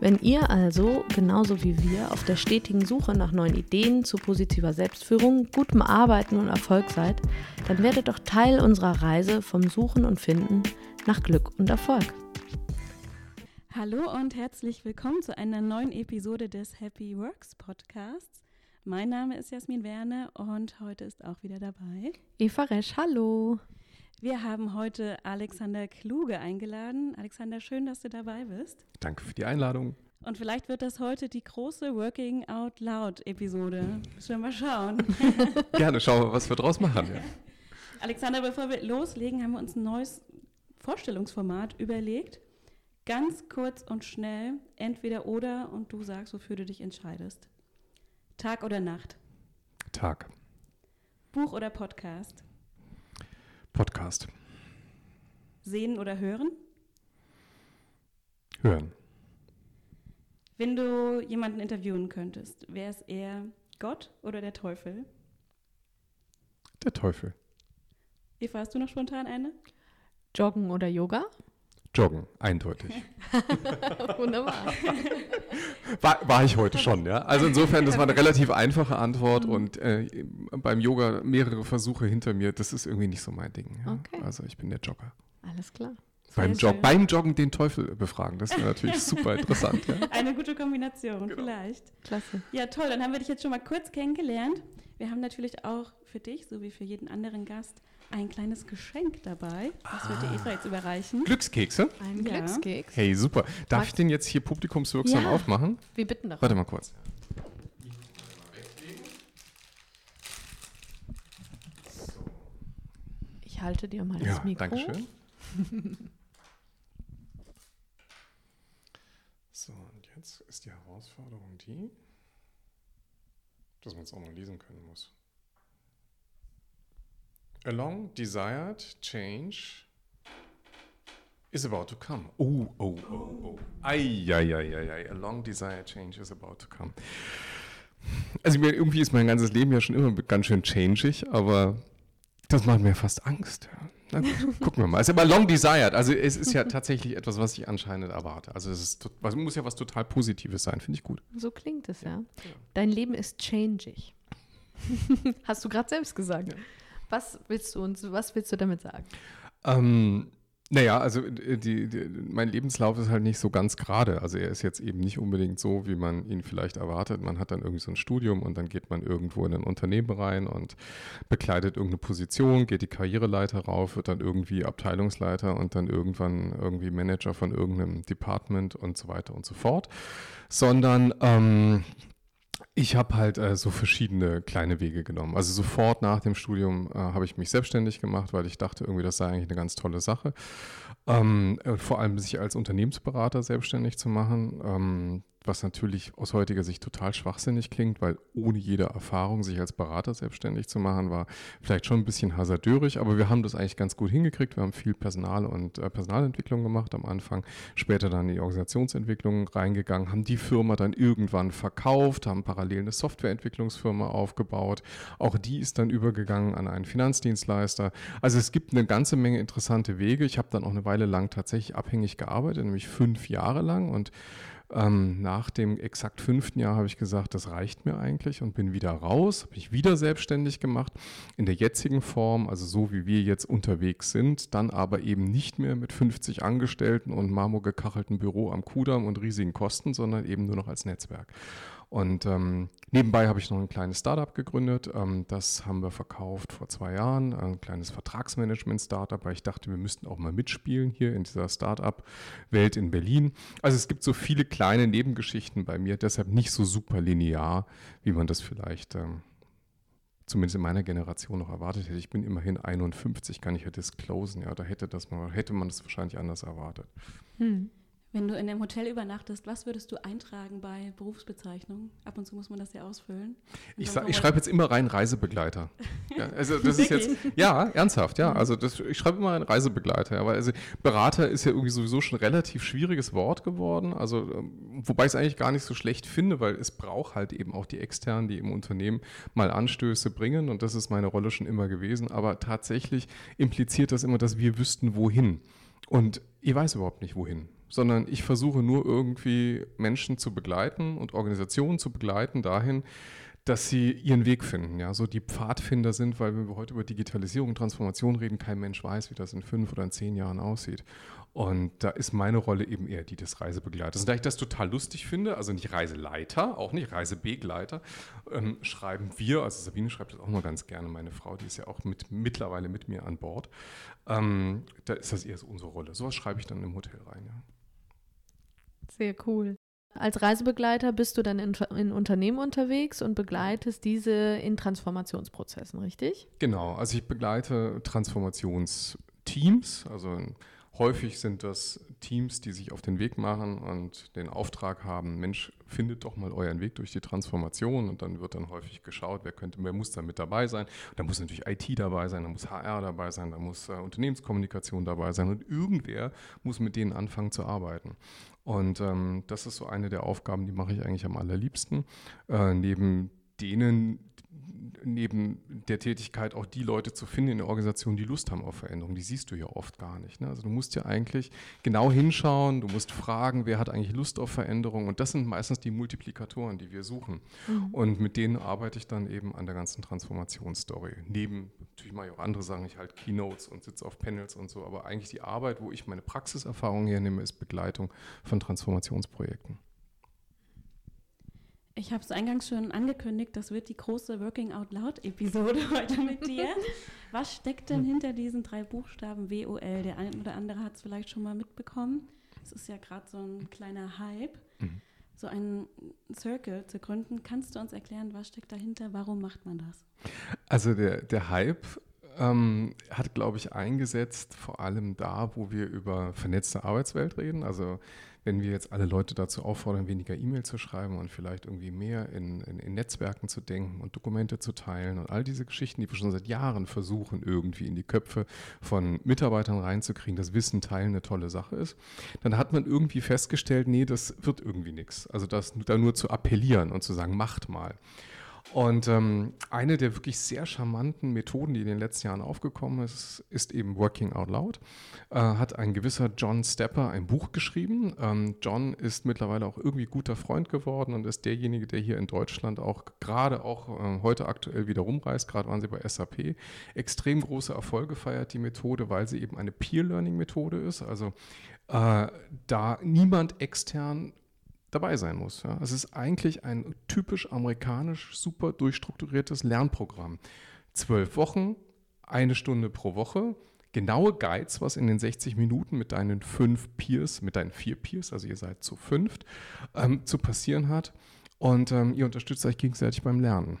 Wenn ihr also, genauso wie wir, auf der stetigen Suche nach neuen Ideen zu positiver Selbstführung, gutem Arbeiten und Erfolg seid, dann werdet doch Teil unserer Reise vom Suchen und Finden nach Glück und Erfolg. Hallo und herzlich willkommen zu einer neuen Episode des Happy Works Podcasts. Mein Name ist Jasmin Werner und heute ist auch wieder dabei Eva Resch, hallo. Wir haben heute Alexander Kluge eingeladen. Alexander, schön, dass du dabei bist. Danke für die Einladung. Und vielleicht wird das heute die große Working Out Loud Episode. Müssen wir mal schauen. Gerne, schauen wir, was wir draus machen. Ja. Alexander, bevor wir loslegen, haben wir uns ein neues Vorstellungsformat überlegt. Ganz kurz und schnell, entweder oder und du sagst, wofür du dich entscheidest. Tag oder Nacht? Tag. Buch oder Podcast? Podcast. Sehen oder hören? Hören. Wenn du jemanden interviewen könntest, wäre es eher Gott oder der Teufel? Der Teufel. Eva, hast du noch spontan eine? Joggen oder Yoga? Joggen, eindeutig. Wunderbar. War, war, ich heute schon, ja. Also insofern, das war eine relativ einfache Antwort und äh, beim Yoga mehrere Versuche hinter mir, das ist irgendwie nicht so mein Ding. Ja? Okay. Also ich bin der Jogger. Alles klar. Beim, Jog beim, Joggen den Teufel befragen, das wäre natürlich super interessant. Ja? Eine gute Kombination, genau. vielleicht. Klasse. Ja, toll, dann haben wir dich jetzt schon mal kurz kennengelernt. Wir haben natürlich auch für dich, so wie für jeden anderen Gast, ein kleines Geschenk dabei. Das wird dir Eva jetzt überreichen. Glückskekse? Ein ja. Glückskeks. Hey, super. Darf Was? ich den jetzt hier publikumswirksam ja. aufmachen? Wir bitten darum. Warte mal kurz. Ich halte dir mal ja, das Mikro. Danke schön. so, und jetzt ist die Herausforderung die, dass man es auch noch lesen können muss. A long desired change is about to come. Oh, oh, oh, oh. Ei, ei, ei, ei, ei. A long desired change is about to come. Also irgendwie ist mein ganzes Leben ja schon immer ganz schön changig, aber das macht mir fast Angst. Na gut, gucken wir mal. Es ist aber long desired. Also es ist ja tatsächlich etwas, was ich anscheinend erwarte. Also es ist, muss ja was total Positives sein, finde ich gut. So klingt es ja. ja. Dein Leben ist changig. Hast du gerade selbst gesagt. Ja. Was willst du uns, was willst du damit sagen? Ähm, naja, also äh, die, die, mein Lebenslauf ist halt nicht so ganz gerade. Also er ist jetzt eben nicht unbedingt so, wie man ihn vielleicht erwartet. Man hat dann irgendwie so ein Studium und dann geht man irgendwo in ein Unternehmen rein und bekleidet irgendeine Position, geht die Karriereleiter rauf, wird dann irgendwie Abteilungsleiter und dann irgendwann irgendwie Manager von irgendeinem Department und so weiter und so fort. Sondern ähm, ich habe halt äh, so verschiedene kleine Wege genommen. Also sofort nach dem Studium äh, habe ich mich selbstständig gemacht, weil ich dachte, irgendwie das sei eigentlich eine ganz tolle Sache. Ähm, äh, vor allem sich als Unternehmensberater selbstständig zu machen. Ähm, was natürlich aus heutiger Sicht total schwachsinnig klingt, weil ohne jede Erfahrung sich als Berater selbstständig zu machen, war vielleicht schon ein bisschen hasardörig, aber wir haben das eigentlich ganz gut hingekriegt. Wir haben viel Personal und äh, Personalentwicklung gemacht am Anfang, später dann in die Organisationsentwicklung reingegangen, haben die Firma dann irgendwann verkauft, haben parallel eine Softwareentwicklungsfirma aufgebaut. Auch die ist dann übergegangen an einen Finanzdienstleister. Also es gibt eine ganze Menge interessante Wege. Ich habe dann auch eine Weile lang tatsächlich abhängig gearbeitet, nämlich fünf Jahre lang und ähm, nach dem exakt fünften Jahr habe ich gesagt, das reicht mir eigentlich und bin wieder raus, habe mich wieder selbstständig gemacht in der jetzigen Form, also so wie wir jetzt unterwegs sind, dann aber eben nicht mehr mit 50 Angestellten und marmorgekacheltem Büro am Kudamm und riesigen Kosten, sondern eben nur noch als Netzwerk. Und ähm, nebenbei habe ich noch ein kleines Startup gegründet. Ähm, das haben wir verkauft vor zwei Jahren, ein kleines Vertragsmanagement-Startup, weil ich dachte, wir müssten auch mal mitspielen hier in dieser Startup-Welt in Berlin. Also es gibt so viele kleine Nebengeschichten bei mir, deshalb nicht so super linear, wie man das vielleicht ähm, zumindest in meiner Generation noch erwartet hätte. Ich bin immerhin 51, kann ich ja disclosen. Ja, da hätte, das mal, hätte man das wahrscheinlich anders erwartet. Hm. Wenn du in einem Hotel übernachtest, was würdest du eintragen bei Berufsbezeichnung? Ab und zu muss man das ja ausfüllen. Ich, ich schreibe jetzt immer rein Reisebegleiter. ja, also das ist jetzt, ja, ernsthaft, ja. Mhm. Also das, ich schreibe immer rein Reisebegleiter. Aber also Berater ist ja irgendwie sowieso schon ein relativ schwieriges Wort geworden. Also ähm, wobei ich es eigentlich gar nicht so schlecht finde, weil es braucht halt eben auch die externen, die im Unternehmen mal Anstöße bringen. Und das ist meine Rolle schon immer gewesen. Aber tatsächlich impliziert das immer, dass wir wüssten, wohin. Und ich weiß überhaupt nicht, wohin sondern ich versuche nur irgendwie Menschen zu begleiten und Organisationen zu begleiten dahin, dass sie ihren Weg finden, ja, so die Pfadfinder sind, weil wenn wir heute über Digitalisierung, und Transformation reden, kein Mensch weiß, wie das in fünf oder in zehn Jahren aussieht. Und da ist meine Rolle eben eher die des Reisebegleiters. Und da ich das total lustig finde, also nicht Reiseleiter, auch nicht Reisebegleiter, ähm, schreiben wir, also Sabine schreibt das auch mal ganz gerne, meine Frau, die ist ja auch mit, mittlerweile mit mir an Bord. Ähm, da ist das eher so unsere Rolle. Sowas schreibe ich dann im Hotel rein, ja. Sehr cool. Als Reisebegleiter bist du dann in, in, Unternehmen unterwegs und begleitest diese in Transformationsprozessen, richtig? Genau, also ich begleite Transformationsteams, also häufig sind das Teams, die sich auf den Weg machen und den Auftrag haben, Mensch, findet doch mal euren Weg durch die Transformation und dann wird dann häufig geschaut, wer könnte, wer muss da mit dabei sein. Da muss natürlich IT dabei sein, da muss HR dabei sein, da muss äh, Unternehmenskommunikation dabei sein und irgendwer muss mit denen anfangen zu arbeiten. Und ähm, das ist so eine der Aufgaben, die mache ich eigentlich am allerliebsten. Äh, neben denen, neben der Tätigkeit auch die Leute zu finden in der Organisation, die Lust haben auf Veränderung. Die siehst du ja oft gar nicht. Ne? Also du musst ja eigentlich genau hinschauen, du musst fragen, wer hat eigentlich Lust auf Veränderung. Und das sind meistens die Multiplikatoren, die wir suchen. Mhm. Und mit denen arbeite ich dann eben an der ganzen Transformationsstory. Neben, natürlich mache ich auch andere Sachen, ich halte Keynotes und sitze auf Panels und so. Aber eigentlich die Arbeit, wo ich meine Praxiserfahrung hernehme, ist Begleitung von Transformationsprojekten. Ich habe es eingangs schon angekündigt, das wird die große Working Out Loud Episode heute mit dir. Was steckt denn hinter diesen drei Buchstaben WOL? Der eine oder andere hat es vielleicht schon mal mitbekommen. Es ist ja gerade so ein kleiner Hype, mhm. so einen Circle zu gründen. Kannst du uns erklären, was steckt dahinter? Warum macht man das? Also der, der Hype ähm, hat, glaube ich, eingesetzt, vor allem da, wo wir über vernetzte Arbeitswelt reden. Also wenn wir jetzt alle Leute dazu auffordern, weniger E-Mail zu schreiben und vielleicht irgendwie mehr in, in, in, Netzwerken zu denken und Dokumente zu teilen und all diese Geschichten, die wir schon seit Jahren versuchen, irgendwie in die Köpfe von Mitarbeitern reinzukriegen, dass Wissen teilen eine tolle Sache ist, dann hat man irgendwie festgestellt, nee, das wird irgendwie nichts. Also das da nur zu appellieren und zu sagen, macht mal. Und ähm, eine der wirklich sehr charmanten Methoden, die in den letzten Jahren aufgekommen ist, ist eben Working Out Loud. Äh, hat ein gewisser John Stepper ein Buch geschrieben. Ähm, John ist mittlerweile auch irgendwie guter Freund geworden und ist derjenige, der hier in Deutschland auch gerade auch äh, heute aktuell wieder rumreist. Gerade waren sie bei SAP. Extrem große Erfolge feiert die Methode, weil sie eben eine Peer-Learning-Methode ist. Also äh, da niemand extern dabei sein muss. Ja. Es ist eigentlich ein typisch amerikanisch, super durchstrukturiertes Lernprogramm. Zwölf Wochen, eine Stunde pro Woche, genaue Guides, was in den 60 Minuten mit deinen fünf Peers, mit deinen vier Peers, also ihr seid zu fünft, ähm, zu passieren hat. Und ähm, ihr unterstützt euch gegenseitig beim Lernen.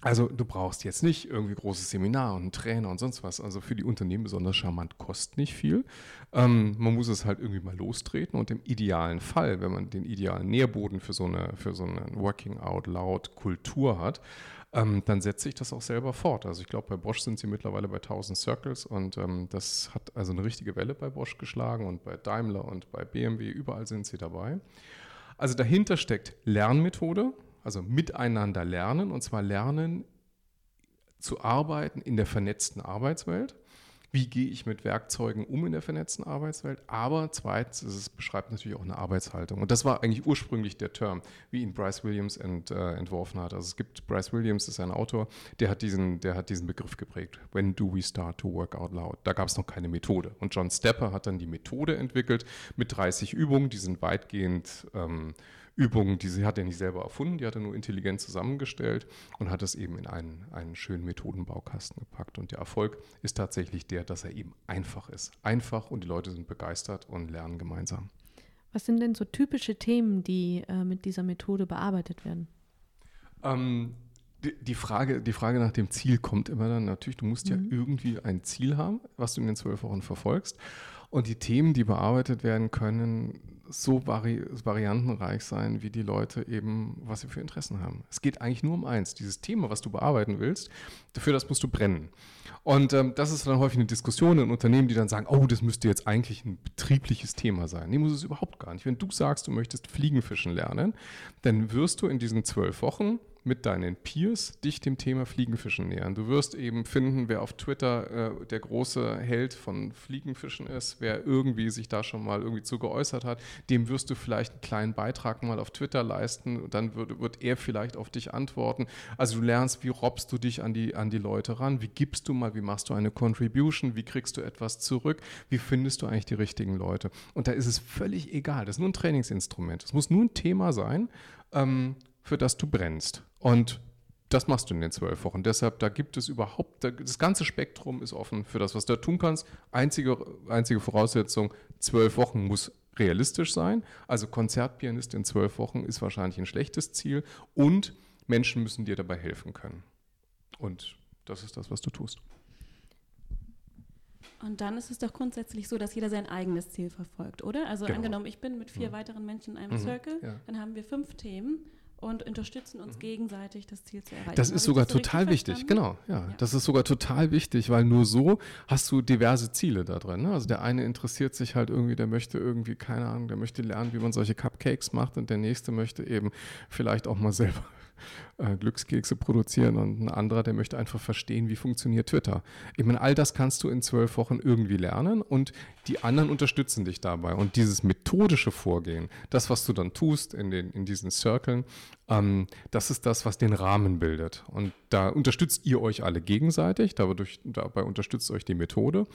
Also du brauchst jetzt nicht irgendwie großes Seminar und einen Trainer und sonst was. Also für die Unternehmen besonders charmant, kostet nicht viel. Ähm, man muss es halt irgendwie mal lostreten und im idealen Fall, wenn man den idealen Nährboden für so eine, für so eine Working Out Loud Kultur hat, ähm, dann setze ich das auch selber fort. Also ich glaube, bei Bosch sind sie mittlerweile bei 1000 Circles und ähm, das hat also eine richtige Welle bei Bosch geschlagen und bei Daimler und bei BMW, überall sind sie dabei. Also dahinter steckt Lernmethode, also miteinander lernen, und zwar lernen zu arbeiten in der vernetzten Arbeitswelt. Wie gehe ich mit Werkzeugen um in der vernetzten Arbeitswelt? Aber zweitens, es beschreibt natürlich auch eine Arbeitshaltung. Und das war eigentlich ursprünglich der Term, wie ihn Bryce Williams ent, äh, entworfen hat. Also es gibt, Bryce Williams ist ein Autor, der hat, diesen, der hat diesen Begriff geprägt. When do we start to work out loud? Da gab es noch keine Methode. Und John Stepper hat dann die Methode entwickelt mit 30 Übungen, die sind weitgehend ähm, Übungen, die sie hat er nicht selber erfunden, die hat er nur intelligent zusammengestellt und hat es eben in einen, einen schönen Methodenbaukasten gepackt. Und der Erfolg ist tatsächlich der, dass er eben einfach ist. Einfach und die Leute sind begeistert und lernen gemeinsam. Was sind denn so typische Themen, die äh, mit dieser Methode bearbeitet werden? Ähm, die, die, Frage, die Frage nach dem Ziel kommt immer dann natürlich, du musst mhm. ja irgendwie ein Ziel haben, was du in den zwölf Wochen verfolgst. Und die Themen, die bearbeitet werden können, so vari variantenreich sein, wie die Leute eben, was sie für Interessen haben. Es geht eigentlich nur um eins, dieses Thema, was du bearbeiten willst, dafür das musst du brennen. Und ähm, das ist dann häufig eine Diskussion in Unternehmen, die dann sagen, oh, das müsste jetzt eigentlich ein betriebliches Thema sein. Nee, muss es überhaupt gar nicht. Wenn du sagst, du möchtest Fliegenfischen lernen, dann wirst du in diesen zwölf Wochen mit deinen Peers dich dem Thema Fliegenfischen nähern. Du wirst eben finden, wer auf Twitter äh, der große Held von Fliegenfischen ist, wer irgendwie sich da schon mal irgendwie zu geäußert hat, dem wirst du vielleicht einen kleinen Beitrag mal auf Twitter leisten dann wird, wird er vielleicht auf dich antworten. Also du lernst, wie robbst du dich an die, an die Leute ran, wie gibst du mal, wie machst du eine Contribution, wie kriegst du etwas zurück, wie findest du eigentlich die richtigen Leute. Und da ist es völlig egal, das ist nur ein Trainingsinstrument. Es muss nur ein Thema sein, ähm, für das du brennst. Und das machst du in den zwölf Wochen. Deshalb, da gibt es überhaupt, das ganze Spektrum ist offen für das, was du tun kannst. Einzige, einzige Voraussetzung, zwölf Wochen muss realistisch sein. Also Konzertpianist in zwölf Wochen ist wahrscheinlich ein schlechtes Ziel und Menschen müssen dir dabei helfen können. Und das ist das, was du tust. Und dann ist es doch grundsätzlich so, dass jeder sein eigenes Ziel verfolgt, oder? Also genau. angenommen, ich bin mit vier mhm. weiteren Menschen in einem mhm. Circle, ja. dann haben wir fünf Themen und unterstützen uns mhm. gegenseitig, das Ziel zu erreichen. Das ist sogar das so total wichtig, genau. Ja, ja, das ist sogar total wichtig, weil nur so hast du diverse Ziele da drin. Ne? Also der eine interessiert sich halt irgendwie, der möchte irgendwie, keine Ahnung, der möchte lernen, wie man solche Cupcakes macht und der nächste möchte eben vielleicht auch mal selber äh, Glückskekse produzieren und ein anderer, der möchte einfach verstehen, wie funktioniert Twitter. Ich meine, all das kannst du in zwölf Wochen irgendwie lernen und die anderen unterstützen dich dabei. Und dieses methodische Vorgehen, das, was du dann tust in, den, in diesen Circlen, ähm, das ist das, was den Rahmen bildet. Und da unterstützt ihr euch alle gegenseitig, dadurch, dabei unterstützt euch die Methode.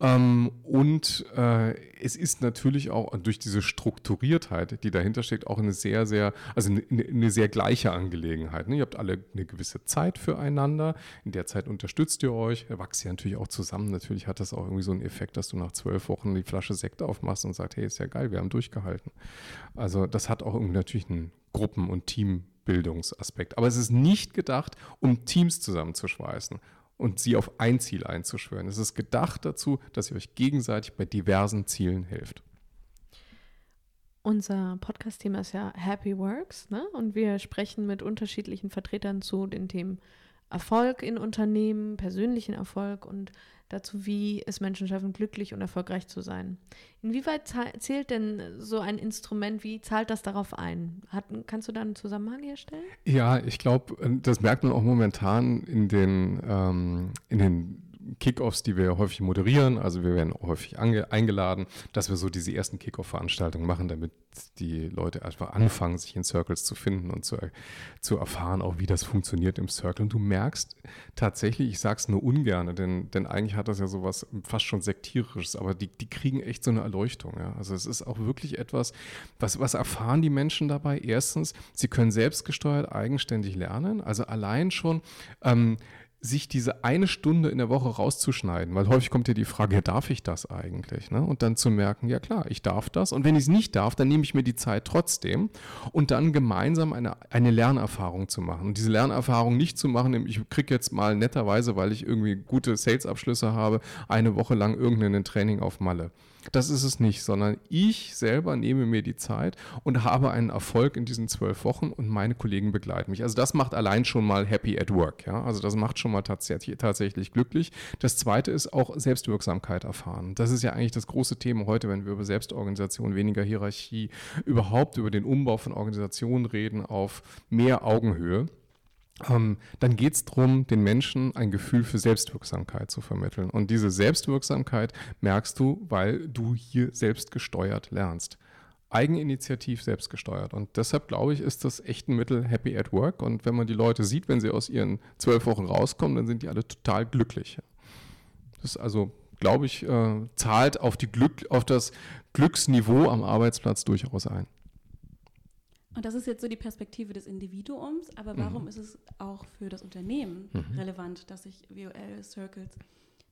Ähm, und äh, es ist natürlich auch durch diese Strukturiertheit, die dahinter steckt, auch eine sehr, sehr, also eine, eine sehr gleiche Angelegenheit. Ne? Ihr habt alle eine gewisse Zeit füreinander. In der Zeit unterstützt ihr euch. Wachst ja natürlich auch zusammen. Natürlich hat das auch irgendwie so einen Effekt, dass du nach zwölf Wochen die Flasche Sekt aufmachst und sagst, hey, ist ja geil, wir haben durchgehalten. Also das hat auch irgendwie natürlich einen Gruppen- und Teambildungsaspekt. Aber es ist nicht gedacht, um Teams zusammenzuschweißen und sie auf ein Ziel einzuschwören. Es ist gedacht dazu, dass ihr euch gegenseitig bei diversen Zielen hilft. Unser Podcast-Thema ist ja Happy Works, ne? Und wir sprechen mit unterschiedlichen Vertretern zu den Themen Erfolg in Unternehmen, persönlichen Erfolg und dazu, wie es Menschen schaffen, glücklich und erfolgreich zu sein. Inwieweit zählt denn so ein Instrument, wie zahlt das darauf ein? Hat, kannst du da einen Zusammenhang herstellen? Ja, ich glaube, das merkt man auch momentan in den, ähm, in den Kickoffs, die wir häufig moderieren, also wir werden häufig eingeladen, dass wir so diese ersten Kickoff-Veranstaltungen machen, damit die Leute einfach anfangen, sich in Circles zu finden und zu, zu erfahren, auch wie das funktioniert im Circle. Und du merkst tatsächlich, ich sage es nur ungern, denn, denn eigentlich hat das ja sowas fast schon sektierisches, aber die, die kriegen echt so eine Erleuchtung. Ja? Also es ist auch wirklich etwas, was, was erfahren die Menschen dabei? Erstens, sie können selbstgesteuert, eigenständig lernen. Also allein schon ähm, sich diese eine Stunde in der Woche rauszuschneiden, weil häufig kommt ja die Frage, ja, darf ich das eigentlich? Ne? Und dann zu merken, ja klar, ich darf das. Und wenn ich es nicht darf, dann nehme ich mir die Zeit trotzdem und dann gemeinsam eine, eine Lernerfahrung zu machen. Und diese Lernerfahrung nicht zu machen, ich kriege jetzt mal netterweise, weil ich irgendwie gute Sales-Abschlüsse habe, eine Woche lang irgendein Training auf Malle. Das ist es nicht, sondern ich selber nehme mir die Zeit und habe einen Erfolg in diesen zwölf Wochen und meine Kollegen begleiten mich. Also das macht allein schon mal happy at work. Ja? Also das macht schon mal tatsächlich, tatsächlich glücklich. Das zweite ist auch Selbstwirksamkeit erfahren. Das ist ja eigentlich das große Thema heute, wenn wir über Selbstorganisation, weniger Hierarchie, überhaupt über den Umbau von Organisationen reden auf mehr Augenhöhe. Ähm, dann geht es darum, den Menschen ein Gefühl für Selbstwirksamkeit zu vermitteln. Und diese Selbstwirksamkeit merkst du, weil du hier selbstgesteuert lernst. Eigeninitiativ selbstgesteuert. Und deshalb glaube ich, ist das echt ein Mittel Happy at Work. Und wenn man die Leute sieht, wenn sie aus ihren zwölf Wochen rauskommen, dann sind die alle total glücklich. Das ist also, glaube ich, äh, zahlt auf, die Glück, auf das Glücksniveau am Arbeitsplatz durchaus ein. Und das ist jetzt so die Perspektive des Individuums, aber warum mhm. ist es auch für das Unternehmen mhm. relevant, dass sich WOL-Circles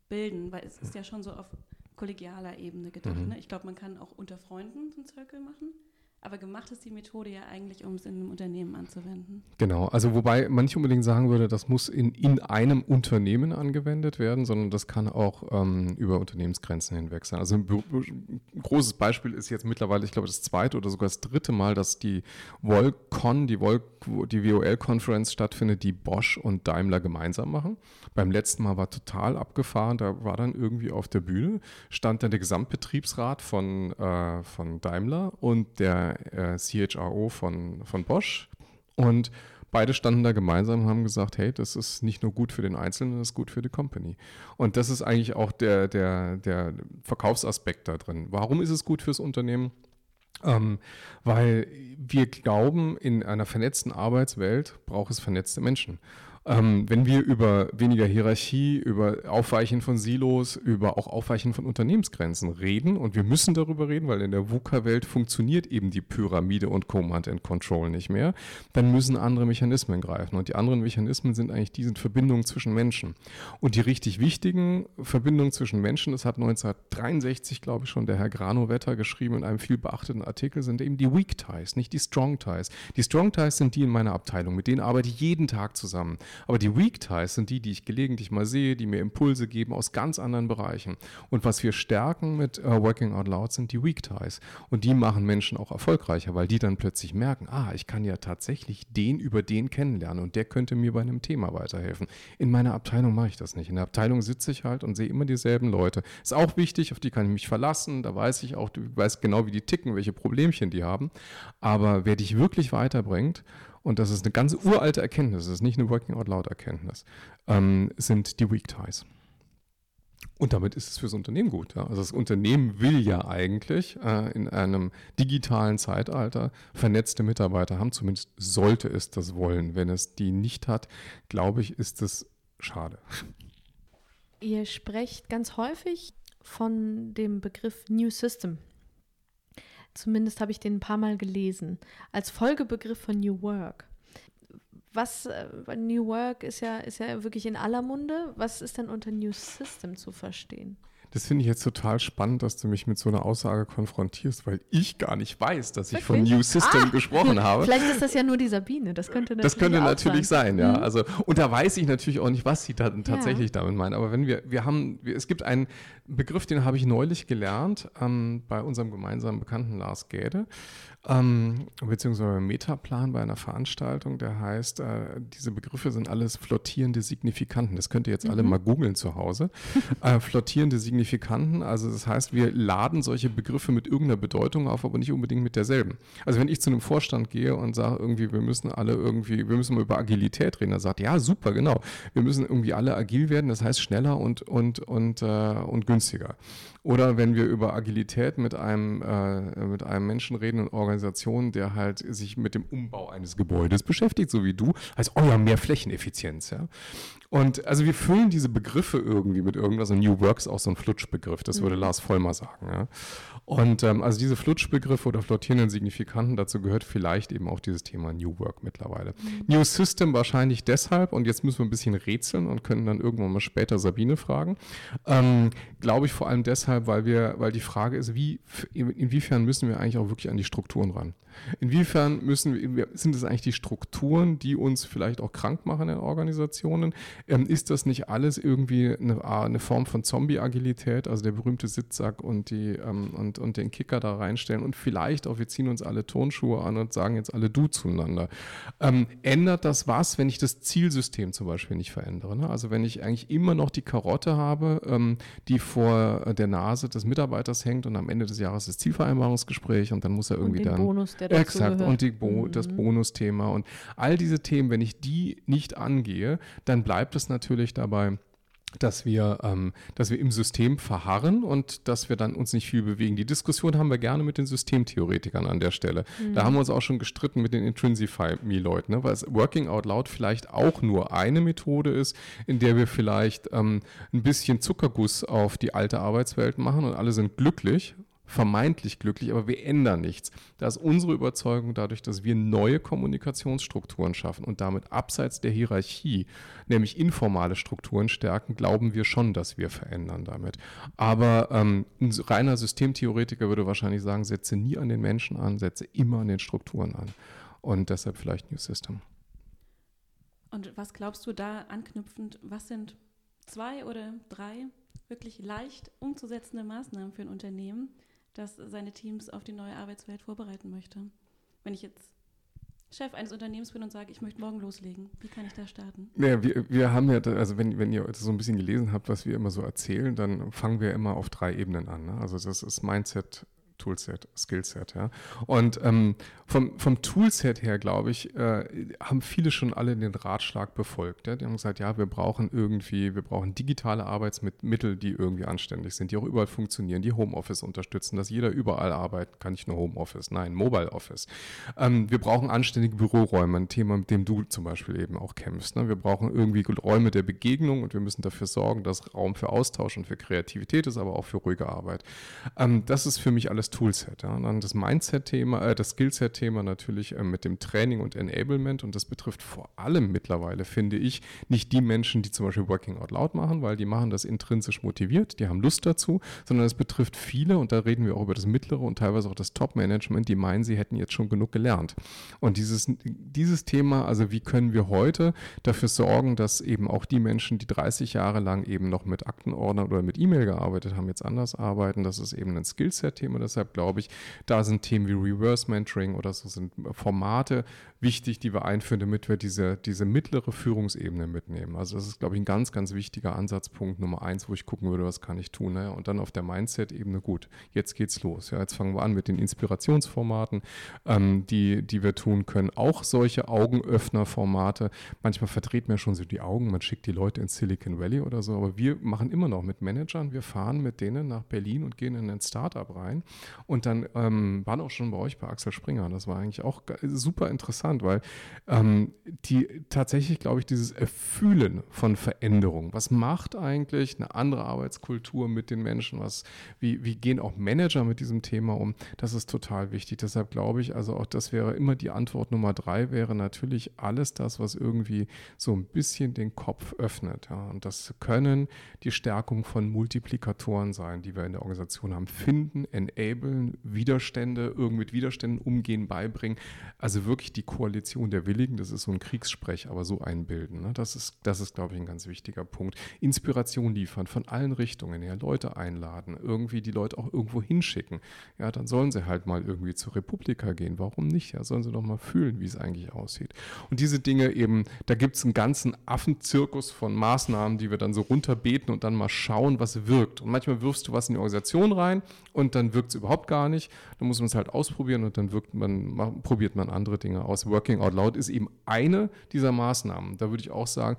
bilden? Weil es ist ja schon so auf kollegialer Ebene gedacht. Mhm. Ne? Ich glaube, man kann auch unter Freunden so einen Circle machen, Aber gemacht ist die Methode ja eigentlich, um es in einem Unternehmen anzuwenden. Genau, also wobei man nicht unbedingt sagen würde, das muss in, in einem Unternehmen angewendet werden, sondern das kann auch ähm, über Unternehmensgrenzen hinweg sein. Also ein, ein, großes Beispiel ist jetzt mittlerweile, ich glaube, das zweite oder sogar das dritte Mal, dass die Volcon, die, Vol die WOL-Konferenz stattfindet, die Bosch und Daimler gemeinsam machen. Beim letzten Mal war total abgefahren, da war dann irgendwie auf der Bühne, stand dann der Gesamtbetriebsrat von, äh, von Daimler und der äh, CHRO von, von Bosch. Und beide standen da gemeinsam und haben gesagt, hey, das ist nicht nur gut für den Einzelnen, das ist gut für die Company. Und das ist eigentlich auch der, der, der Verkaufsaspekt da drin. Warum ist es gut fürs Unternehmen? Ähm, weil wir glauben, in einer vernetzten Arbeitswelt braucht es vernetzte Menschen. Ähm, wenn wir über weniger Hierarchie, über Aufweichen von Silos, über auch Aufweichen von Unternehmensgrenzen reden, und wir müssen darüber reden, weil in der VUCA-Welt funktioniert eben die Pyramide und Command and Control nicht mehr, dann müssen andere Mechanismen greifen. Und die anderen Mechanismen sind eigentlich diese Verbindungen zwischen Menschen. Und die richtig wichtigen Verbindungen zwischen Menschen, das hat 1963, glaube ich, schon der Herr Granovetter geschrieben in einem viel beachteten Artikel, sind eben die Weak Ties, nicht die Strong Ties. Die Strong Ties sind die in meiner Abteilung, mit denen arbeite ich jeden Tag zusammen. Aber die Weak Ties sind die, die ich gelegentlich mal sehe, die mir Impulse geben aus ganz anderen Bereichen. Und was wir stärken mit uh, Working Out Loud sind die Weak Ties. Und die machen Menschen auch erfolgreicher, weil die dann plötzlich merken, ah, ich kann ja tatsächlich den über den kennenlernen und der könnte mir bei einem Thema weiterhelfen. In meiner Abteilung mache ich das nicht. In der Abteilung sitze ich halt und sehe immer dieselben Leute. Ist auch wichtig, auf die kann ich mich verlassen. Da weiß ich auch, du weißt genau, wie die ticken, welche Problemchen die haben. Aber wer dich wirklich weiterbringt, und das ist eine ganz uralte Erkenntnis, das ist nicht eine Working Out Loud Erkenntnis, ähm, sind die Weak Ties. Und damit ist es fürs Unternehmen gut. Ja? Also das Unternehmen will ja eigentlich äh, in einem digitalen Zeitalter vernetzte Mitarbeiter haben. Zumindest sollte es das wollen. Wenn es die nicht hat, glaube ich, ist es schade. Ihr sprecht ganz häufig von dem Begriff New System. Zumindest habe ich den ein paar Mal gelesen. Als Folgebegriff von New Work. Was äh, New Work ist ja, ist ja wirklich in aller Munde. Was ist denn unter New System zu verstehen? Das finde ich jetzt total spannend, dass du mich mit so einer Aussage konfrontierst, weil ich gar nicht weiß, dass ich von New System ah, gesprochen habe. Vielleicht ist das ja nur die Sabine. Das könnte natürlich, das könnte natürlich sein. sein. ja. Mhm. Also, und da weiß ich natürlich auch nicht, was sie da tatsächlich ja. damit meint. Aber wenn wir, wir haben, wir, es gibt einen Begriff, den habe ich neulich gelernt ähm, bei unserem gemeinsamen Bekannten Lars Gäde ähm, beziehungsweise Metaplan bei einer Veranstaltung, der heißt, äh, diese Begriffe sind alles flottierende Signifikanten. Das könnt ihr jetzt mhm. alle mal googeln zu Hause. äh, flottierende Signifikanten, also das heißt, wir laden solche Begriffe mit irgendeiner Bedeutung auf, aber nicht unbedingt mit derselben. Also wenn ich zu einem Vorstand gehe und sage irgendwie, wir müssen alle irgendwie, wir müssen mal über Agilität reden, dann sagt, ja, super, genau. Wir müssen irgendwie alle agil werden, das heißt schneller und, und, und, äh, und günstiger. Oder wenn wir über Agilität mit einem, äh, mit einem Menschen reden in Organisationen, der halt sich mit dem Umbau eines Gebäudes beschäftigt, so wie du, heißt, oh ja, mehr Flächeneffizienz. Ja? Und also wir füllen diese Begriffe irgendwie mit irgendwas. Und New Work ist auch so ein Flutschbegriff, das würde mhm. Lars Vollmer sagen. Ja? Und ähm, also diese Flutschbegriffe oder flottierenden Signifikanten, dazu gehört vielleicht eben auch dieses Thema New Work mittlerweile. Mhm. New System wahrscheinlich deshalb, und jetzt müssen wir ein bisschen rätseln und können dann irgendwann mal später Sabine fragen. Ähm, Glaube ich vor allem deshalb, weil wir, weil die Frage ist, wie, inwiefern müssen wir eigentlich auch wirklich an die Strukturen ran? Inwiefern müssen wir, sind es eigentlich die Strukturen, die uns vielleicht auch krank machen in Organisationen? Ähm, ist das nicht alles irgendwie eine, eine Form von Zombie-Agilität, also der berühmte Sitzsack und, die, ähm, und, und den Kicker da reinstellen und vielleicht auch, wir ziehen uns alle Turnschuhe an und sagen jetzt alle du zueinander. Ähm, ändert das was, wenn ich das Zielsystem zum Beispiel nicht verändere? Ne? Also wenn ich eigentlich immer noch die Karotte habe, ähm, die vor der Nase des Mitarbeiters hängt und am Ende des Jahres das Zielvereinbarungsgespräch und dann muss er irgendwie dann... Bonus, der dazu Exakt, gehört. und die Bo mhm. das Bonusthema und all diese Themen, wenn ich die nicht angehe, dann bleibt es natürlich dabei, dass wir, ähm, dass wir im System verharren und dass wir dann uns nicht viel bewegen. Die Diskussion haben wir gerne mit den Systemtheoretikern an der Stelle. Mhm. Da haben wir uns auch schon gestritten mit den Intrinsify-Me-Leuten, ne? weil es Working Out Loud vielleicht auch nur eine Methode ist, in der wir vielleicht ähm, ein bisschen Zuckerguss auf die alte Arbeitswelt machen und alle sind glücklich vermeintlich glücklich, aber wir ändern nichts. Da ist unsere Überzeugung dadurch, dass wir neue Kommunikationsstrukturen schaffen und damit abseits der Hierarchie, nämlich informale Strukturen stärken, glauben wir schon, dass wir verändern damit. Aber ähm, ein reiner Systemtheoretiker würde wahrscheinlich sagen, setze nie an den Menschen an, setze immer an den Strukturen an. Und deshalb vielleicht New System. Und was glaubst du da anknüpfend, was sind zwei oder drei wirklich leicht umzusetzende Maßnahmen für ein Unternehmen, das seine Teams auf die neue Arbeitswelt vorbereiten möchte. Wenn ich jetzt Chef eines Unternehmens bin und sage, ich möchte morgen loslegen, wie kann ich da starten? Ja, wir, wir haben ja, also wenn, wenn ihr so ein bisschen gelesen habt, was wir immer so erzählen, dann fangen wir immer auf drei Ebenen an. Ne? Also das ist Mindset, Toolset, Skillset. Ja. Und ähm, vom, vom Toolset her, glaube ich, äh, haben viele schon alle den Ratschlag befolgt. Ja. Die haben gesagt, ja, wir brauchen irgendwie, wir brauchen digitale Arbeitsmittel, die irgendwie anständig sind, die auch überall funktionieren, die Homeoffice unterstützen, dass jeder überall arbeiten kann, nicht nur Homeoffice, nein, Mobile Office. Ähm, wir brauchen anständige Büroräume, ein Thema, mit dem du zum Beispiel eben auch kämpfst. Ne. Wir brauchen irgendwie Räume der Begegnung und wir müssen dafür sorgen, dass Raum für Austausch und für Kreativität ist, aber auch für ruhige Arbeit. Ähm, das ist für mich alles das Toolset. Ja. Und dann das Mindset-Thema, äh, das Skillset-Thema natürlich äh, mit dem Training und Enablement. Und das betrifft vor allem mittlerweile, finde ich, nicht die Menschen, die zum Beispiel Working Out Loud machen, weil die machen das intrinsisch motiviert, die haben Lust dazu, sondern es betrifft viele, und da reden wir auch über das mittlere und teilweise auch das Top-Management, die meinen, sie hätten jetzt schon genug gelernt. Und dieses, dieses Thema, also wie können wir heute dafür sorgen, dass eben auch die Menschen, die 30 Jahre lang eben noch mit Aktenordnern oder mit E-Mail gearbeitet haben, jetzt anders arbeiten, das ist eben ein Skillset-Thema, das Deshalb glaube ich, da sind Themen wie Reverse Mentoring oder so sind Formate wichtig, die wir einführen, damit wir diese, diese mittlere Führungsebene mitnehmen. Also das ist, glaube ich, ein ganz, ganz wichtiger Ansatzpunkt Nummer eins, wo ich gucken würde, was kann ich tun. Ne? Und dann auf der Mindset-Ebene, gut, jetzt geht's los. Ja, jetzt fangen wir an mit den Inspirationsformaten, ähm, die, die wir tun können. Auch solche Augenöffner-Formate. Manchmal verdreht man schon so die Augen, man schickt die Leute ins Silicon Valley oder so, aber wir machen immer noch mit Managern, wir fahren mit denen nach Berlin und gehen in ein Startup rein und dann ähm, waren auch schon bei euch bei Axel Springer. Das war eigentlich auch super interessant, weil ähm, die tatsächlich, glaube ich, dieses Erfühlen von Veränderung, was macht eigentlich eine andere Arbeitskultur mit den Menschen, was, wie, wie gehen auch Manager mit diesem Thema um, das ist total wichtig. Deshalb glaube ich, also auch das wäre immer die Antwort Nummer drei, wäre natürlich alles das, was irgendwie so ein bisschen den Kopf öffnet. Ja. Und das können die Stärkung von Multiplikatoren sein, die wir in der Organisation haben. Finden, enablen, Widerstände, irgendwie mit Widerständen umgehen, beibringen. Also wirklich die Koalition der Willigen, das ist so ein Kriegssprech, aber so einbilden. Ne? Das ist, das ist, glaube ich, ein ganz wichtiger Punkt. Inspiration liefern von allen Richtungen her, Leute einladen, irgendwie die Leute auch irgendwo hinschicken. Ja, dann sollen sie halt mal irgendwie zur Republika gehen. Warum nicht? Ja, sollen sie doch mal fühlen, wie es eigentlich aussieht. Und diese Dinge eben, da gibt es einen ganzen Affenzirkus von Maßnahmen, die wir dann so runterbeten und dann mal schauen, was wirkt. Und manchmal wirfst du was in die Organisation rein und dann wirkt es überhaupt gar nicht. Dann muss man es halt ausprobieren und dann wirkt man, probiert man andere Dinge aus. Working Out Loud ist eben eine dieser Maßnahmen. Da würde ich auch sagen,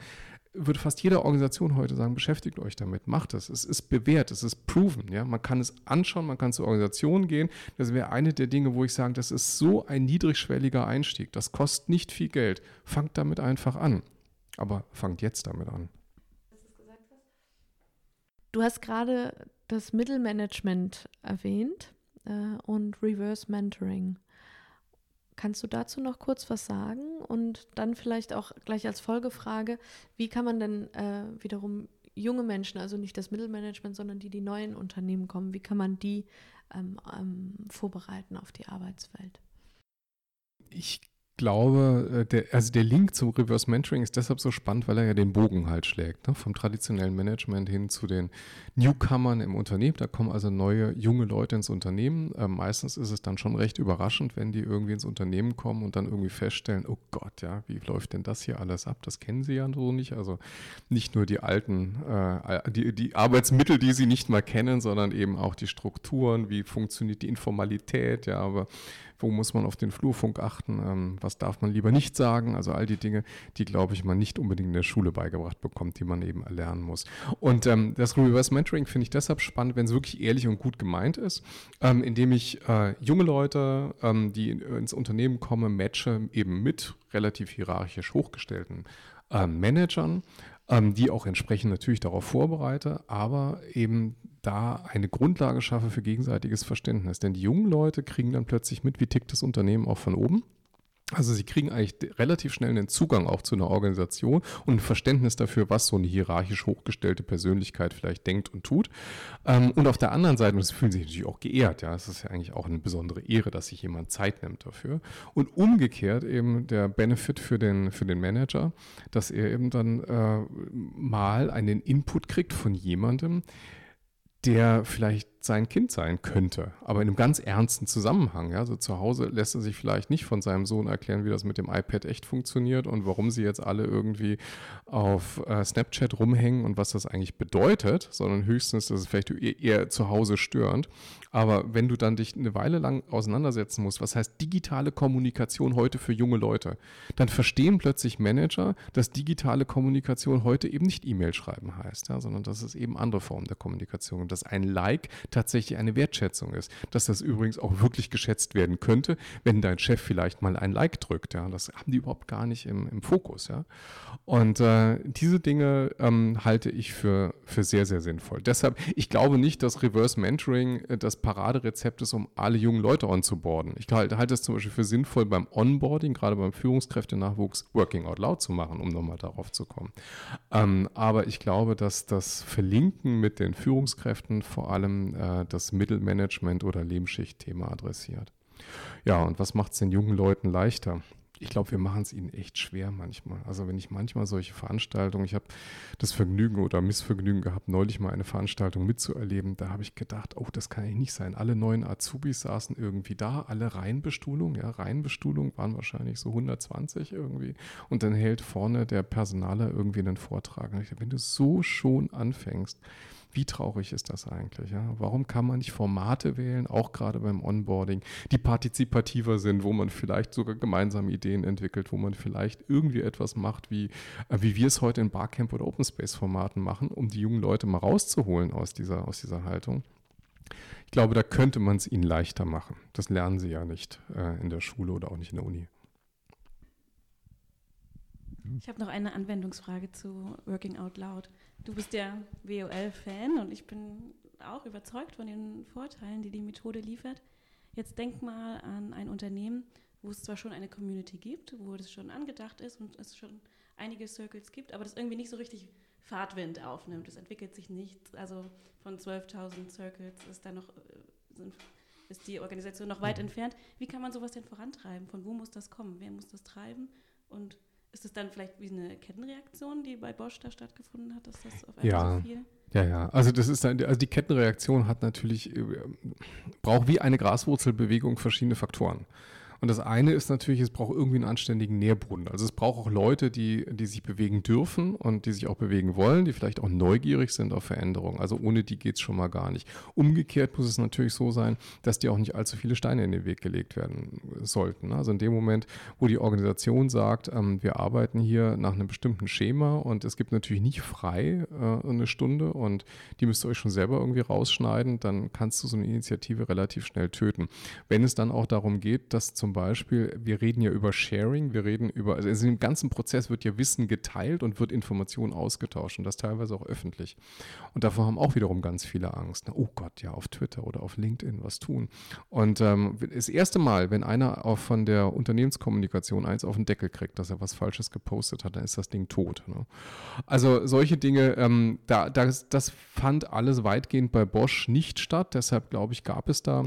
würde fast jede Organisation heute sagen, beschäftigt euch damit, macht es. Es ist bewährt, es ist proven. Ja? Man kann es anschauen, man kann zur Organisation gehen. Das wäre eine der Dinge, wo ich sage, das ist so ein niedrigschwelliger Einstieg. Das kostet nicht viel Geld. Fangt damit einfach an. Aber fangt jetzt damit an. Du hast gerade das Mittelmanagement erwähnt äh, und Reverse Mentoring. Kannst du dazu noch kurz was sagen? Und dann vielleicht auch gleich als Folgefrage, wie kann man denn äh, wiederum junge Menschen, also nicht das Mittelmanagement, sondern die, die neu in Unternehmen kommen, wie kann man die ähm, ähm, vorbereiten auf die Arbeitswelt? Ich glaube, äh, der, also der Link zum Reverse Mentoring ist deshalb so spannend, weil er ja den Bogen halt schlägt. Ne? Vom traditionellen Management hin zu den Newcomern im Unternehmen. Da kommen also neue, junge Leute ins Unternehmen. Äh, meistens ist es dann schon recht überraschend, wenn die irgendwie ins Unternehmen kommen und dann irgendwie feststellen, oh Gott, ja, wie läuft denn das hier alles ab? Das kennen sie ja so nicht. Also nicht nur die alten, äh, die, die Arbeitsmittel, die sie nicht mal kennen, sondern eben auch die Strukturen, wie funktioniert die Informalität, ja, aber wo muss man auf den Flurfunk achten, ähm, was darf man lieber nicht sagen, also all die Dinge, die, glaube ich, man nicht unbedingt in der Schule beigebracht bekommt, die man eben erlernen muss. Und ähm, das Reverse Mentoring finde ich deshalb spannend, wenn es wirklich ehrlich und gut gemeint ist, ähm, indem ich äh, junge Leute, ähm, die ins Unternehmen kommen, matche eben mit relativ hierarchisch hochgestellten äh, Managern, ähm, die auch entsprechend natürlich darauf vorbereite, aber eben da eine Grundlage schaffe für gegenseitiges Verständnis. Denn die jungen Leute kriegen dann plötzlich mit, wie tickt das Unternehmen auch von oben. Also sie kriegen eigentlich relativ schnell einen Zugang auch zu einer Organisation und ein Verständnis dafür, was so eine hierarchisch hochgestellte Persönlichkeit vielleicht denkt und tut. Ähm, und auf der anderen Seite, und sie fühlen sich natürlich auch geehrt, ja, es ist ja eigentlich auch eine besondere Ehre, dass sich jemand Zeit nimmt dafür. Und umgekehrt eben der Benefit für den, für den Manager, dass er eben dann äh, mal einen Input kriegt von jemandem, der vielleicht sein Kind sein könnte, aber in einem ganz ernsten Zusammenhang. Ja? Also zu Hause lässt er sich vielleicht nicht von seinem Sohn erklären, wie das mit dem iPad echt funktioniert und warum sie jetzt alle irgendwie auf äh, Snapchat rumhängen und was das eigentlich bedeutet, sondern höchstens, das ist vielleicht eher zu Hause störend. Aber wenn du dann dich eine Weile lang auseinandersetzen musst, was heißt digitale Kommunikation heute für junge Leute, dann verstehen plötzlich Manager, dass digitale Kommunikation heute eben nicht E-Mail schreiben heißt, ja, sondern dass es eben andere Formen der Kommunikation und dass ein Like tatsächlich eine Wertschätzung ist. Dass das übrigens auch wirklich geschätzt werden könnte, wenn dein Chef vielleicht mal ein Like drückt. Ja. Das haben die überhaupt gar nicht im, im Fokus. Ja. Und äh, diese Dinge ähm, halte ich für, für sehr, sehr sinnvoll. Deshalb, ich glaube nicht, dass Reverse Mentoring äh, das Paraderezept ist, um alle jungen Leute onzuboarden. Ich halte, halte es zum Beispiel für sinnvoll beim Onboarding, gerade beim Führungskräftenachwuchs, Working Out Loud zu machen, um nochmal darauf zu kommen. Ähm, aber ich glaube, dass das Verlinken mit den Führungskräften vor allem äh, das Mittelmanagement oder Lebensschicht-Thema adressiert. Ja, und was macht es den jungen Leuten leichter? ich glaube, wir machen es ihnen echt schwer manchmal. Also wenn ich manchmal solche Veranstaltungen, ich habe das Vergnügen oder Missvergnügen gehabt, neulich mal eine Veranstaltung mitzuerleben, da habe ich gedacht, oh, das kann ja nicht sein. Alle neuen Azubis saßen irgendwie da, alle Reihenbestuhlung, ja, Reihenbestuhlung waren wahrscheinlich so 120 irgendwie. Und dann hält vorne der Personaler irgendwie einen Vortrag. Und ich dachte, wenn du so schon anfängst, wie traurig ist das eigentlich? Ja? Warum kann man nicht Formate wählen, auch gerade beim Onboarding, die partizipativer sind, wo man vielleicht sogar gemeinsame Ideen entwickelt, wo man vielleicht irgendwie etwas macht, wie, äh, wie wir es heute in Barcamp oder Open Space Formaten machen, um die jungen Leute mal rauszuholen aus dieser, aus dieser Haltung. Ich glaube, da könnte man es ihnen leichter machen. Das lernen sie ja nicht äh, in der Schule oder auch nicht in der Uni. Ich habe noch eine Anwendungsfrage zu Working Out Loud. Du bist ja WOL-Fan und ich bin auch überzeugt von den Vorteilen, die die Methode liefert. Jetzt denk mal an ein Unternehmen, wo es zwar schon eine Community gibt, wo das schon angedacht ist und es schon einige Circles gibt, aber das irgendwie nicht so richtig Fahrtwind aufnimmt. Es entwickelt sich nicht. Also von 12.000 Circles ist da noch äh, sind, ist die Organisation noch weit entfernt. Wie kann man sowas denn vorantreiben? Von wo muss das kommen? Wer muss das treiben? Und ist es dann vielleicht wie eine Kettenreaktion, die bei Bosch da stattgefunden hat, dass das auf einmal ja. so viel? Ja, ja. Also das ist dann, also die Kettenreaktion hat natürlich, äh, braucht wie eine Graswurzelbewegung verschiedene Faktoren. Und das eine ist natürlich, es braucht irgendwie einen anständigen Nährboden. Also es braucht auch Leute, die, die sich bewegen dürfen und die sich auch bewegen wollen, die vielleicht auch neugierig sind auf Veränderungen. Also ohne die geht es schon mal gar nicht. Umgekehrt muss es natürlich so sein, dass dir auch nicht allzu viele Steine in den Weg gelegt werden sollten. Also in dem Moment, wo die Organisation sagt, ähm, wir arbeiten hier nach einem bestimmten Schema und es gibt natürlich nicht frei äh, eine Stunde und die müsst ihr euch schon selber irgendwie rausschneiden, dann kannst du so eine Initiative relativ schnell töten. Wenn es dann auch darum geht, dass zum zum Beispiel, wir reden ja über Sharing, wir reden über, also im ganzen Prozess wird ja Wissen geteilt und wird Information ausgetauscht und das teilweise auch öffentlich. Und davor haben auch wiederum ganz viele Angst. Oh Gott, ja, auf Twitter oder auf LinkedIn was tun. Und ähm, das erste Mal, wenn einer auch von der Unternehmenskommunikation eins auf den Deckel kriegt, dass er was Falsches gepostet hat, dann ist das Ding tot. Ne? Also solche Dinge, ähm, da, das, das fand alles weitgehend bei Bosch nicht statt. Deshalb glaube ich, gab es da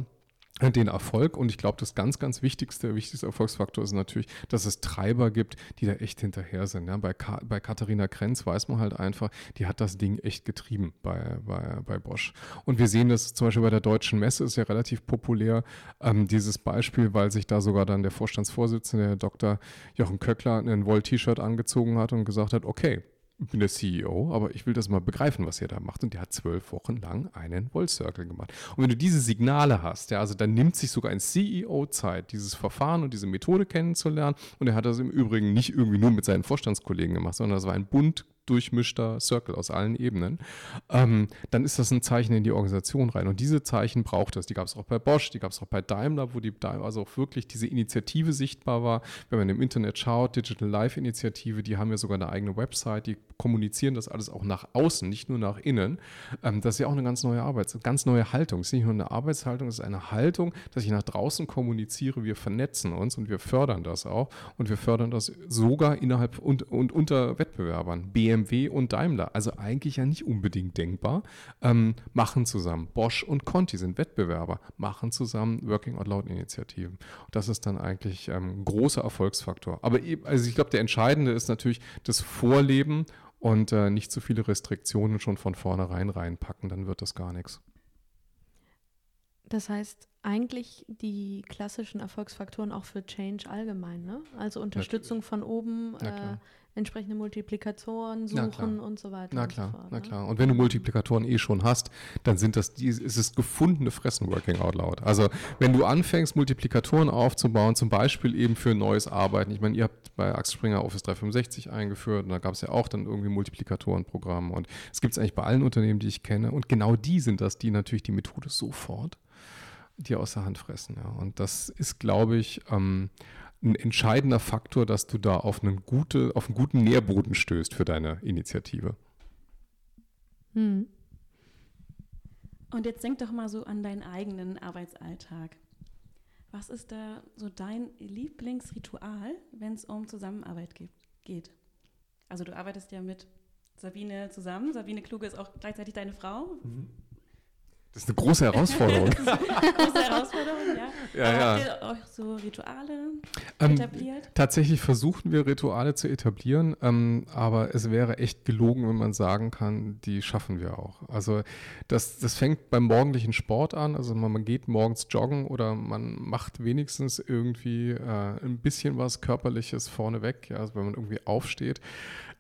den Erfolg. Und ich glaube, das ganz, ganz wichtigste, wichtigste Erfolgsfaktor ist natürlich, dass es Treiber gibt, die da echt hinterher sind. Ja, bei, Ka bei Katharina Krenz weiß man halt einfach, die hat das Ding echt getrieben bei, bei, bei Bosch. Und wir sehen das zum Beispiel bei der Deutschen Messe, ist ja relativ populär, ähm, dieses Beispiel, weil sich da sogar dann der Vorstandsvorsitzende, der Dr. Jochen Köckler, ein Woll-T-Shirt angezogen hat und gesagt hat, okay, bin der CEO, aber ich will das mal begreifen, was er da macht. Und der hat zwölf Wochen lang einen Wall Circle gemacht. Und wenn du diese Signale hast, ja, also dann nimmt sich sogar ein CEO Zeit, dieses Verfahren und diese Methode kennenzulernen. Und er hat das im Übrigen nicht irgendwie nur mit seinen Vorstandskollegen gemacht, sondern das war ein bunt durchmischter Circle aus allen Ebenen, ähm, dann ist das ein Zeichen in die Organisation rein. Und diese Zeichen braucht es. Die gab es auch bei Bosch, die gab es auch bei Daimler, wo die also auch wirklich diese Initiative sichtbar war. Wenn man im Internet schaut, Digital Life Initiative, die haben ja sogar eine eigene Website, die kommunizieren das alles auch nach außen, nicht nur nach innen. Ähm, das ist ja auch eine ganz neue Arbeit, eine ganz neue Haltung. Es ist nicht nur eine Arbeitshaltung, es ist eine Haltung, dass ich nach draußen kommuniziere. Wir vernetzen uns und wir fördern das auch. Und wir fördern das sogar innerhalb und, und unter Wettbewerbern. BMW und Daimler, also eigentlich ja nicht unbedingt denkbar, ähm, machen zusammen. Bosch und Conti sind Wettbewerber, machen zusammen Working Out Loud Initiativen. Und das ist dann eigentlich ein ähm, großer Erfolgsfaktor. Aber also ich glaube, der entscheidende ist natürlich das Vorleben und äh, nicht zu viele Restriktionen schon von vornherein reinpacken, dann wird das gar nichts. Das heißt, eigentlich die klassischen Erfolgsfaktoren auch für Change allgemein, ne? Also Unterstützung Natürlich. von oben, äh, entsprechende Multiplikatoren suchen und so weiter. Na klar, so fort, na ne? klar. Und wenn du Multiplikatoren eh schon hast, dann sind das die, ist es gefundene Fressen Working Out Loud. Also wenn du anfängst, Multiplikatoren aufzubauen, zum Beispiel eben für neues Arbeiten. Ich meine, ihr habt bei Axel Springer Office 365 eingeführt und da gab es ja auch dann irgendwie Multiplikatorenprogramme und es gibt es eigentlich bei allen Unternehmen, die ich kenne. Und genau die sind das, die natürlich die Methode sofort dir aus der Hand fressen. Ja. Und das ist, glaube ich, ähm, ein entscheidender Faktor, dass du da auf einen, gute, auf einen guten Nährboden stößt für deine Initiative. Hm. Und jetzt denk doch mal so an deinen eigenen Arbeitsalltag. Was ist da so dein Lieblingsritual, wenn es um Zusammenarbeit geht? Also du arbeitest ja mit Sabine zusammen. Sabine Kluge ist auch gleichzeitig deine Frau. Mhm. Das ist eine große Herausforderung. große Herausforderung, ja. ja, ja. Habt ihr auch so Rituale ähm, etabliert? Tatsächlich versuchen wir Rituale zu etablieren, ähm, aber es wäre echt gelogen, wenn man sagen kann, die schaffen wir auch. Also das, das fängt beim morgendlichen Sport an. Also man, man geht morgens joggen oder man macht wenigstens irgendwie äh, ein bisschen was Körperliches vorneweg, ja, also wenn man irgendwie aufsteht.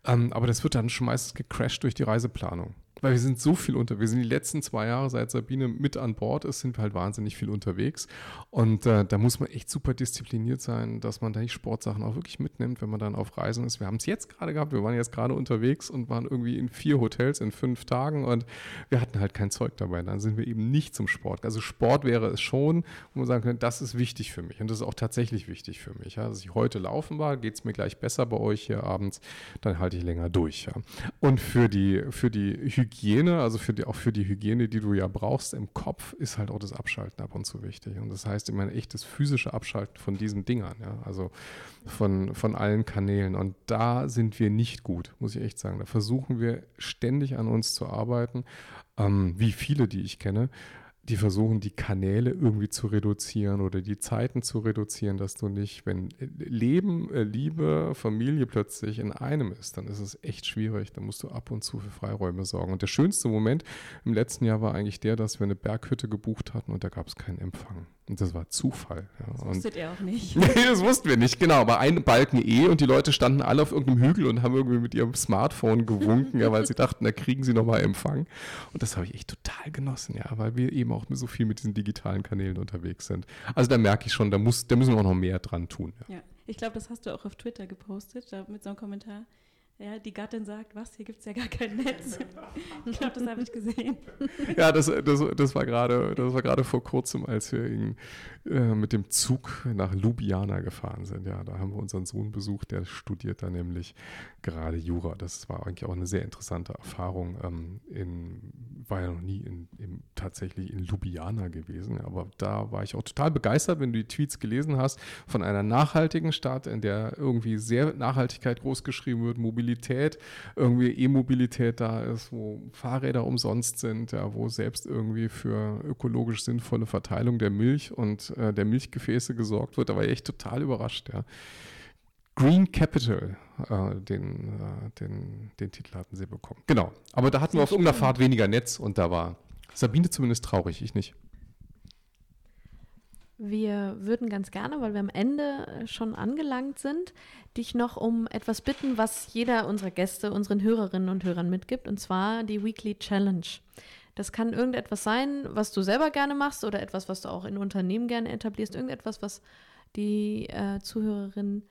Ähm, aber das wird dann schon meistens gecrashed durch die Reiseplanung weil wir sind so viel unter, wir sind die letzten zwei Jahre, seit Sabine mit an Bord ist, sind wir halt wahnsinnig viel unterwegs. Und äh, da muss man echt super diszipliniert sein, dass man da die Sportsachen auch wirklich mitnimmt, wenn man dann auf Reisen ist. Wir haben es jetzt gerade gehabt, wir waren jetzt gerade unterwegs und waren irgendwie in vier Hotels in fünf Tagen und wir hatten halt kein Zeug dabei. Dann sind wir eben nicht zum Sport. Also Sport wäre es schon, wo man sagen könnte, das ist wichtig für mich und das ist auch tatsächlich wichtig für mich. Ja. Dass ich heute laufen war, geht es mir gleich besser bei euch hier abends, dann halte ich länger durch. Ja. Und für die, für die Hygiene Hygiene, also für die, auch für die Hygiene, die du ja brauchst im Kopf, ist halt auch das Abschalten ab und zu wichtig. Und das heißt immer ein echtes physische Abschalten von diesen Dingern, ja, also von, von allen Kanälen. Und da sind wir nicht gut, muss ich echt sagen. Da versuchen wir ständig an uns zu arbeiten, ähm, wie viele, die ich kenne die versuchen, die Kanäle irgendwie zu reduzieren oder die Zeiten zu reduzieren, dass du nicht, wenn Leben, äh, Liebe, Familie plötzlich in einem ist, dann ist es echt schwierig. Da musst du ab und zu für Freiräume sorgen. Und der schönste Moment im letzten Jahr war eigentlich der, dass wir eine Berghütte gebucht hatten und da gab es keinen Empfang. Und das war Zufall. Ja. Das wusstet ihr auch nicht. nee, das wussten wir nicht, genau. Aber ein Balken eh und die Leute standen alle auf irgendeinem Hügel und haben irgendwie mit ihrem Smartphone gewunken, ja, weil sie dachten, da kriegen sie nochmal Empfang. Und das habe ich echt total genossen, ja, weil wir eben auch so viel mit diesen digitalen Kanälen unterwegs sind. Also da merke ich schon, da, muss, da müssen wir auch noch mehr dran tun. Ja, ja ich glaube, das hast du auch auf Twitter gepostet, da mit so einem Kommentar. Ja, die Gattin sagt, was, hier gibt es ja gar kein Netz. ich glaube, das habe ich gesehen. Ja, das, das, das war gerade vor kurzem, als wir in, äh, mit dem Zug nach Ljubljana gefahren sind. Ja, da haben wir unseren Sohn besucht, der studiert da nämlich gerade Jura. Das war eigentlich auch eine sehr interessante Erfahrung. Ähm, in, war ja noch nie in, in, tatsächlich in Ljubljana gewesen, aber da war ich auch total begeistert, wenn du die Tweets gelesen hast, von einer nachhaltigen Stadt, in der irgendwie sehr Nachhaltigkeit großgeschrieben wird, Mobilität, irgendwie E-Mobilität da ist, wo Fahrräder umsonst sind, ja, wo selbst irgendwie für ökologisch sinnvolle Verteilung der Milch und äh, der Milchgefäße gesorgt wird. Da war ich echt total überrascht, ja. Green Capital, äh, den, äh, den, den Titel hatten sie bekommen. Genau. Aber da hatten wir auf irgendeiner Fahrt weniger Netz und da war Sabine zumindest traurig, ich nicht. Wir würden ganz gerne, weil wir am Ende schon angelangt sind, dich noch um etwas bitten, was jeder unserer Gäste unseren Hörerinnen und Hörern mitgibt, und zwar die Weekly Challenge. Das kann irgendetwas sein, was du selber gerne machst oder etwas, was du auch in Unternehmen gerne etablierst, irgendetwas, was die äh, Zuhörerinnen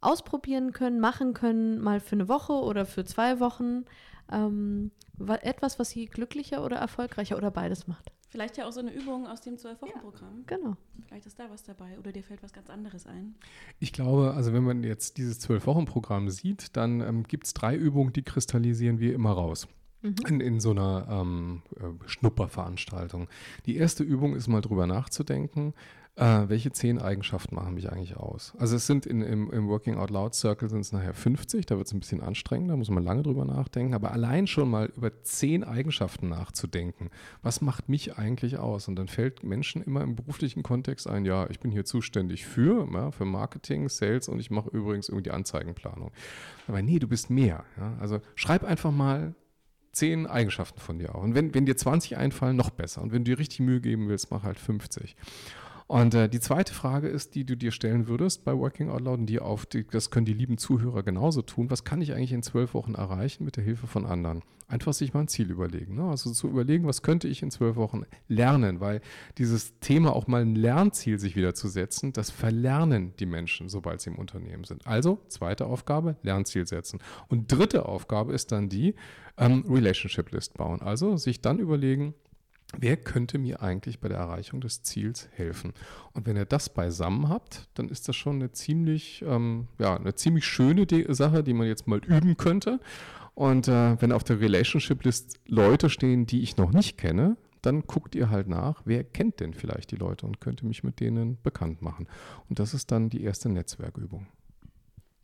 ausprobieren können, machen können, mal für eine Woche oder für zwei Wochen. Ähm, etwas, was sie glücklicher oder erfolgreicher oder beides macht. Vielleicht ja auch so eine Übung aus dem Zwölf-Wochen-Programm. Ja, genau. Vielleicht ist da was dabei oder dir fällt was ganz anderes ein. Ich glaube, also wenn man jetzt dieses Zwölf-Wochen-Programm sieht, dann ähm, gibt es drei Übungen, die kristallisieren wir immer raus. Mhm. In, in, so einer ähm, äh, Schnupperveranstaltung. Die erste Übung ist mal drüber nachzudenken, äh, welche zehn Eigenschaften machen mich eigentlich aus? Also es sind in, im, im Working Out Loud Circle sind es nachher 50, da wird es ein bisschen anstrengender, da muss man lange drüber nachdenken, aber allein schon mal über zehn Eigenschaften nachzudenken, was macht mich eigentlich aus? Und dann fällt Menschen immer im beruflichen Kontext ein, ja, ich bin hier zuständig für, ja, für Marketing, Sales und ich mache übrigens irgendwie Anzeigenplanung. Aber nee, du bist mehr. Ja? Also schreib einfach mal zehn Eigenschaften von dir auf. Und wenn, wenn dir 20 einfallen, noch besser. Und wenn du dir richtig Mühe geben willst, mach halt 50. Und äh, die zweite Frage ist, die du dir stellen würdest bei Working Out Loud und die auf, die, das können die lieben Zuhörer genauso tun. Was kann ich eigentlich in zwölf Wochen erreichen mit der Hilfe von anderen? Einfach sich mal ein Ziel überlegen. Ne? Also zu überlegen, was könnte ich in zwölf Wochen lernen, weil dieses Thema auch mal ein Lernziel sich wieder zu setzen, das verlernen die Menschen, sobald sie im Unternehmen sind. Also zweite Aufgabe, Lernziel setzen. Und dritte Aufgabe ist dann die, ähm, Relationship List bauen. Also sich dann überlegen, wer könnte mir eigentlich bei der Erreichung des Ziels helfen? Und wenn ihr das beisammen habt, dann ist das schon eine ziemlich, ähm, ja, eine ziemlich schöne De Sache, die man jetzt mal üben könnte. Und äh, wenn auf der Relationship List Leute stehen, die ich noch nicht kenne, dann guckt ihr halt nach, wer kennt denn vielleicht die Leute und könnte mich mit denen bekannt machen. Und das ist dann die erste Netzwerkübung.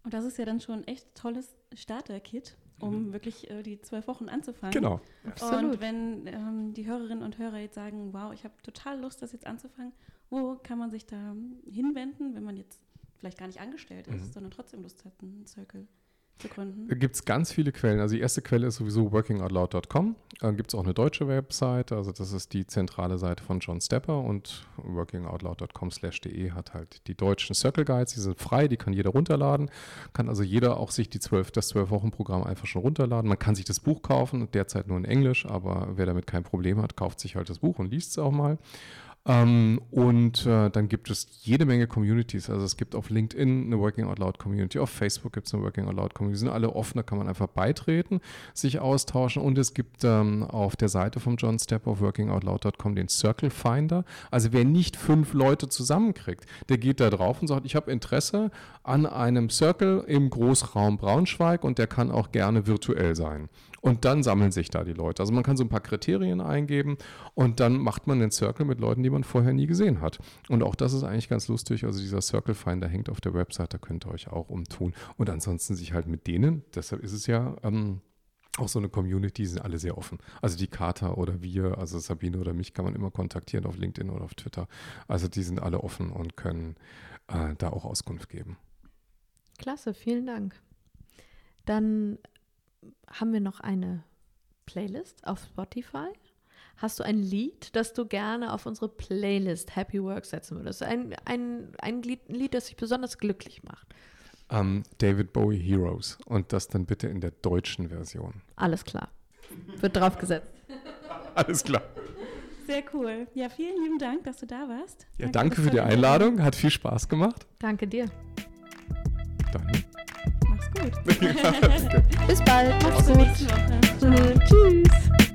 Und das ist ja dann schon ein echt tolles Starter-Kit, um mhm. wirklich äh, die zwölf Wochen anzufangen. Genau. Absolut. Und wenn ähm, die Hörerinnen und Hörer jetzt sagen, wow, ich habe total Lust, das jetzt anzufangen, wo kann man sich da hinwenden, wenn man jetzt vielleicht gar nicht angestellt ist, mhm. sondern trotzdem Lust hat, einen Circle zu gründen? Gibt es ganz viele Quellen. Also die erste Quelle ist sowieso workingoutloud.com. Dann gibt es auch eine deutsche Webseite, also das ist die zentrale Seite von John Stepper und workingoutloud.com/de hat halt die deutschen Circle Guides, die sind frei, die kann jeder runterladen. Kann also jeder auch sich die 12, das 12-Wochen-Programm einfach schon runterladen. Man kann sich das Buch kaufen, derzeit nur in Englisch, aber wer damit kein Problem hat, kauft sich halt das Buch und liest es auch mal. Ähm, und äh, dann gibt es jede Menge Communities. Also es gibt auf LinkedIn eine Working Out Loud Community, auf Facebook gibt es eine Working Out Loud Community. Die sind alle offen, da kann man einfach beitreten, sich austauschen. Und es gibt ähm, auf der Seite von John Step auf workingoutloud.com den Circle Finder. Also wer nicht fünf Leute zusammenkriegt, der geht da drauf und sagt, ich habe Interesse an einem Circle im Großraum Braunschweig und der kann auch gerne virtuell sein. Und dann sammeln sich da die Leute. Also man kann so ein paar Kriterien eingeben und dann macht man einen Circle mit Leuten, die man vorher nie gesehen hat. Und auch das ist eigentlich ganz lustig. Also dieser Circle Finder hängt auf der Website, da könnt ihr euch auch umtun. Und ansonsten sich halt mit denen, deshalb ist es ja ähm, auch so eine Community, sind alle sehr offen. Also die Kater oder wir, also Sabine oder mich kann man immer kontaktieren auf LinkedIn oder auf Twitter. Also die sind alle offen und können äh, da auch Auskunft geben. Klasse, vielen Dank. Dann haben wir noch eine Playlist auf Spotify. Hast du ein Lied, das du gerne auf unsere Playlist Happy Work setzen würdest? Ein, ein, ein Lied, ein Lied das dich besonders glücklich macht? Um, ähm, David Bowie Heroes und das dann bitte in der deutschen Version. Alles klar. Wird draufgesetzt. Alles klar. Sehr cool. Ja, vielen lieben Dank, dass du da warst. Ja, danke, danke für die Einladung. Hat viel Spaß gemacht. Danke dir. Dann. Bis bald. Mach's gut. Tschüss.